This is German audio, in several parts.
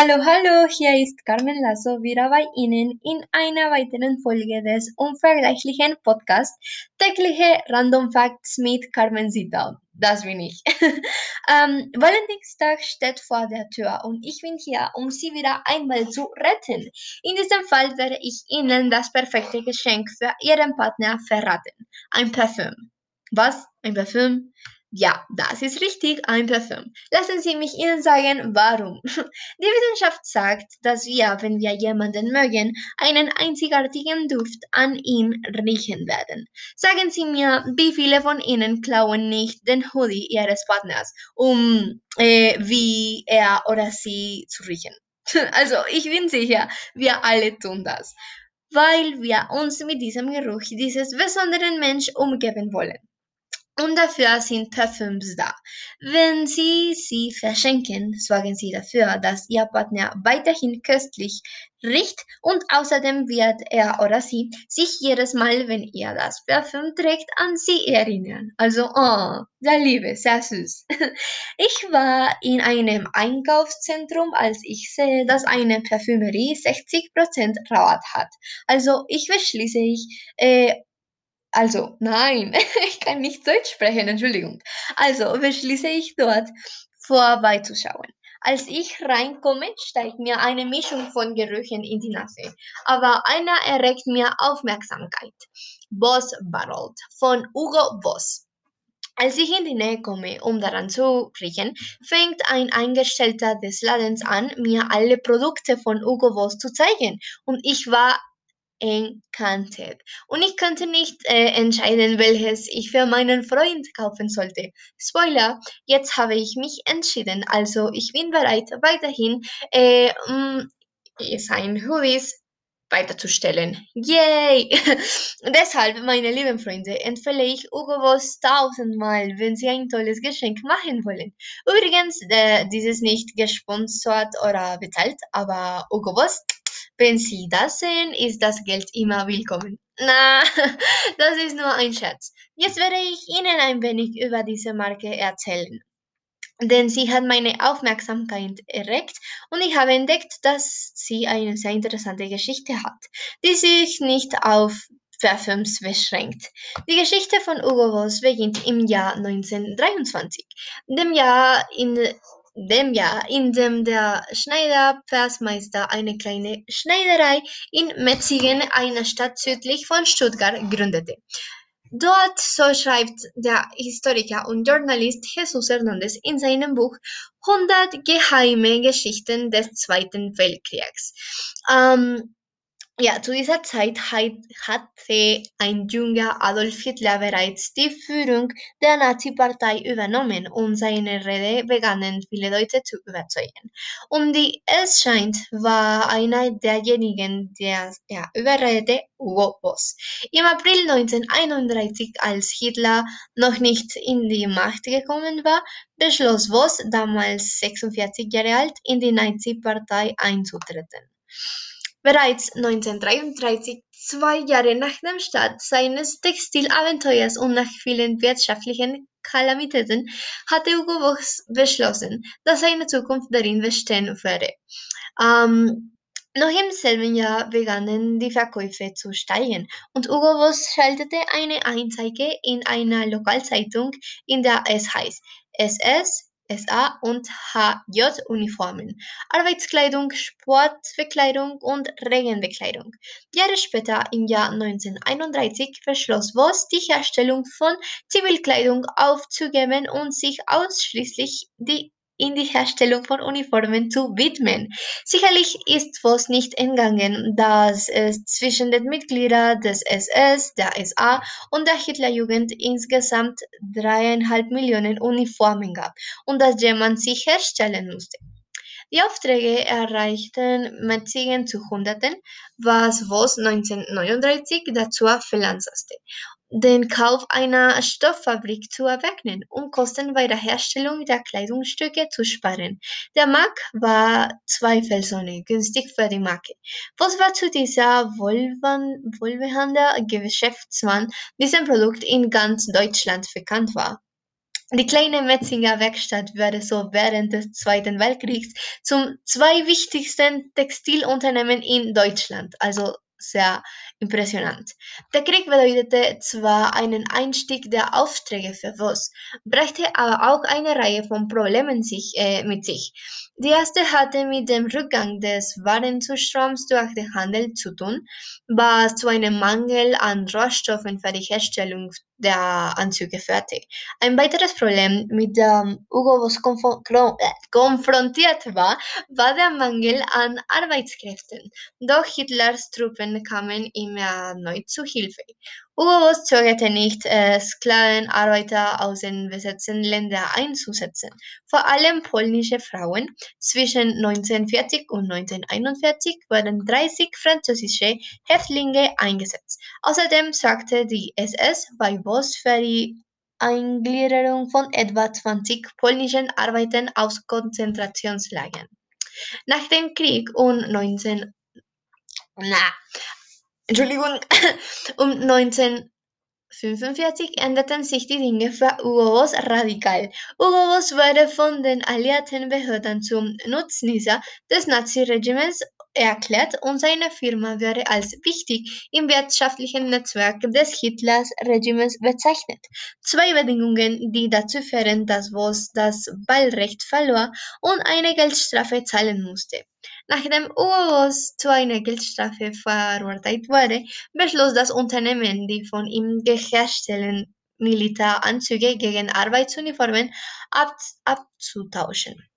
Hallo, hallo, hier ist Carmen Lasso wieder bei Ihnen in einer weiteren Folge des unvergleichlichen Podcasts Tägliche Random Facts mit Carmen Zita. Das bin ich. ähm, Valentinstag steht vor der Tür und ich bin hier, um Sie wieder einmal zu retten. In diesem Fall werde ich Ihnen das perfekte Geschenk für Ihren Partner verraten. Ein Parfüm. Was? Ein Parfüm? Ja, das ist richtig, ein Parfüm. Lassen Sie mich Ihnen sagen, warum. Die Wissenschaft sagt, dass wir, wenn wir jemanden mögen, einen einzigartigen Duft an ihm riechen werden. Sagen Sie mir, wie viele von Ihnen klauen nicht den Hoodie Ihres Partners, um äh, wie er oder sie zu riechen? Also, ich bin sicher, wir alle tun das, weil wir uns mit diesem Geruch dieses besonderen Menschen umgeben wollen. Und dafür sind Parfüms da. Wenn Sie sie verschenken, sorgen Sie dafür, dass Ihr Partner weiterhin köstlich riecht und außerdem wird er oder sie sich jedes Mal, wenn er das Parfüm trägt, an Sie erinnern. Also, oh, sehr liebe, sehr süß. Ich war in einem Einkaufszentrum, als ich sehe, dass eine Parfümerie 60% Rabatt hat. Also, ich beschließe ich, äh, also, nein, ich kann nicht Deutsch sprechen, Entschuldigung. Also beschließe ich dort vorbeizuschauen. Als ich reinkomme, steigt mir eine Mischung von Gerüchen in die Nase, aber einer erregt mir Aufmerksamkeit. Boss Barold von Hugo Boss. Als ich in die Nähe komme, um daran zu riechen, fängt ein Eingestellter des Ladens an, mir alle Produkte von Hugo Boss zu zeigen. Und ich war enchanted. Und ich konnte nicht äh, entscheiden, welches ich für meinen Freund kaufen sollte. Spoiler, jetzt habe ich mich entschieden. Also ich bin bereit, weiterhin äh, um, sein Hoodies weiterzustellen. Yay! Deshalb, meine lieben Freunde, empfehle ich Hugo Boss tausendmal, wenn Sie ein tolles Geschenk machen wollen. Übrigens, äh, dieses nicht gesponsert oder bezahlt, aber Hugo Boss wenn Sie das sehen, ist das Geld immer willkommen. Na, das ist nur ein Scherz. Jetzt werde ich Ihnen ein wenig über diese Marke erzählen. Denn sie hat meine Aufmerksamkeit erregt und ich habe entdeckt, dass sie eine sehr interessante Geschichte hat, die sich nicht auf Parfüms beschränkt. Die Geschichte von Hugo Boss beginnt im Jahr 1923, dem Jahr, in dem Jahr, in dem der Schneider Persmeister eine kleine Schneiderei in Metzingen, einer Stadt südlich von Stuttgart, gründete. Dort, so schreibt der Historiker und Journalist Jesus Hernandez in seinem Buch 100 geheime Geschichten des Zweiten Weltkriegs. Ähm, ja, zu dieser Zeit hatte ein junger Adolf Hitler bereits die Führung der Nazi-Partei übernommen und seine Rede begannen viele Leute zu überzeugen. Und die es scheint, war einer derjenigen, der er überredete, Hugo Boss. Im April 1931, als Hitler noch nicht in die Macht gekommen war, beschloss Boss, damals 46 Jahre alt, in die Nazi-Partei einzutreten. Bereits 1933, zwei Jahre nach dem Start seines Textilabenteuers und nach vielen wirtschaftlichen Kalamitäten, hatte Hugo Boss beschlossen, dass seine Zukunft darin bestehen würde. Ähm, noch im selben Jahr begannen die Verkäufe zu steigen und Hugo Boss schaltete eine Anzeige in einer Lokalzeitung, in der es heißt, SS SA und HJ-Uniformen, Arbeitskleidung, Sportbekleidung und Regenbekleidung. Jahre später, im Jahr 1931, beschloss Voss, die Herstellung von Zivilkleidung aufzugeben und sich ausschließlich die in die Herstellung von Uniformen zu widmen. Sicherlich ist Voss nicht entgangen, dass es zwischen den Mitgliedern des SS, der SA und der Hitlerjugend insgesamt dreieinhalb Millionen Uniformen gab und dass jemand sie herstellen musste. Die Aufträge erreichten Metzingen zu Hunderten, was Voss 1939 dazu veranlasste den Kauf einer Stofffabrik zu erwecken, um Kosten bei der Herstellung der Kleidungsstücke zu sparen. Der Markt war zweifelsohne günstig für die Marke. Was war zu dieser wohlwollende Geschäftsmann, dessen Produkt in ganz Deutschland bekannt war? Die kleine Metzinger Werkstatt wurde so während des Zweiten Weltkriegs zum zwei wichtigsten Textilunternehmen in Deutschland, also sehr impressionant. Der Krieg bedeutete zwar einen Einstieg der Aufträge für Voss, brachte aber auch eine Reihe von Problemen sich, äh, mit sich. Die erste hatte mit dem Rückgang des Warenzustroms durch den Handel zu tun, was zu einem Mangel an Rohstoffen für die Herstellung der Anzüge führte. Ein weiteres Problem, mit dem Hugo Boss äh, konfrontiert war, war der Mangel an Arbeitskräften. Doch Hitlers Truppen kamen ihm erneut zu Hilfe. Hugo zögerte nicht, äh, Sklavenarbeiter aus den besetzten Ländern einzusetzen, vor allem polnische Frauen. Zwischen 1940 und 1941 wurden 30 französische Häftlinge eingesetzt. Außerdem sorgte die SS bei Boss für die Eingliederung von etwa 20 polnischen Arbeitern aus Konzentrationslagern. Nach dem Krieg um 19 na, Entschuldigung, um 1945 änderten sich die Dinge für Hugo Boss radikal. Hugo Boss wurde von den alliierten Behörden zum Nutznießer des Naziregiments erklärt und seine Firma wäre als wichtig im wirtschaftlichen Netzwerk des Hitlers-Regimes bezeichnet. Zwei Bedingungen, die dazu führen, dass Voss das Wahlrecht verlor und eine Geldstrafe zahlen musste. Nachdem Hugo zu einer Geldstrafe verurteilt wurde, beschloss das Unternehmen, die von ihm geherstellten Militäranzüge gegen Arbeitsuniformen abzutauschen.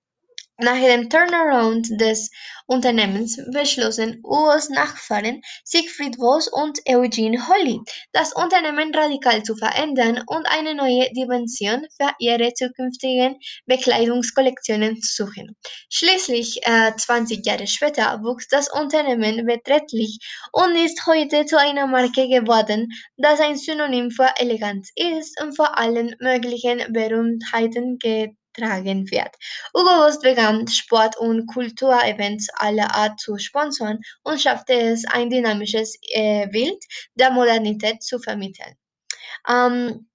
Nach dem Turnaround des Unternehmens beschlossen Hugos Nachfahren Siegfried Voss und Eugene Holly, das Unternehmen radikal zu verändern und eine neue Dimension für ihre zukünftigen Bekleidungskollektionen zu suchen. Schließlich, äh, 20 Jahre später, wuchs das Unternehmen beträchtlich und ist heute zu einer Marke geworden, das ein Synonym für Eleganz ist und vor allen möglichen Berühmtheiten geht tragen wird. Boss begann Sport- und Kulturevents aller Art zu sponsern und schaffte es, ein dynamisches äh, Bild der Modernität zu vermitteln. Ähm,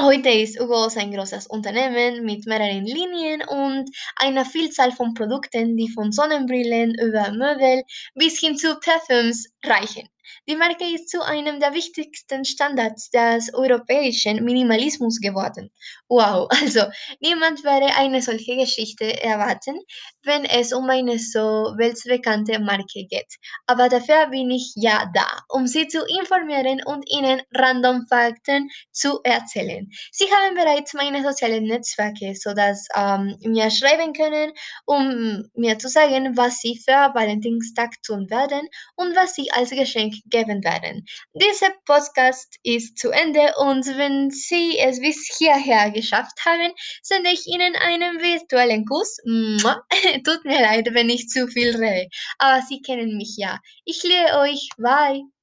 Heute ist Hugo Boss ein großes Unternehmen mit mehreren Linien und einer Vielzahl von Produkten, die von Sonnenbrillen über Möbel bis hin zu Parfüms reichen. Die Marke ist zu einem der wichtigsten Standards des europäischen Minimalismus geworden. Wow, also niemand würde eine solche Geschichte erwarten, wenn es um eine so weltbekannte Marke geht. Aber dafür bin ich ja da, um Sie zu informieren und Ihnen Random Fakten zu erzählen. Sie haben bereits meine sozialen Netzwerke, sodass ähm, mir schreiben können, um mir zu sagen, was Sie für Valentinstag tun werden und was Sie als Geschenk geben werden. Dieser Podcast ist zu Ende und wenn Sie es bis hierher geschafft haben, sende ich Ihnen einen virtuellen Kuss. Tut mir leid, wenn ich zu viel rede, aber Sie kennen mich ja. Ich liebe euch. Bye.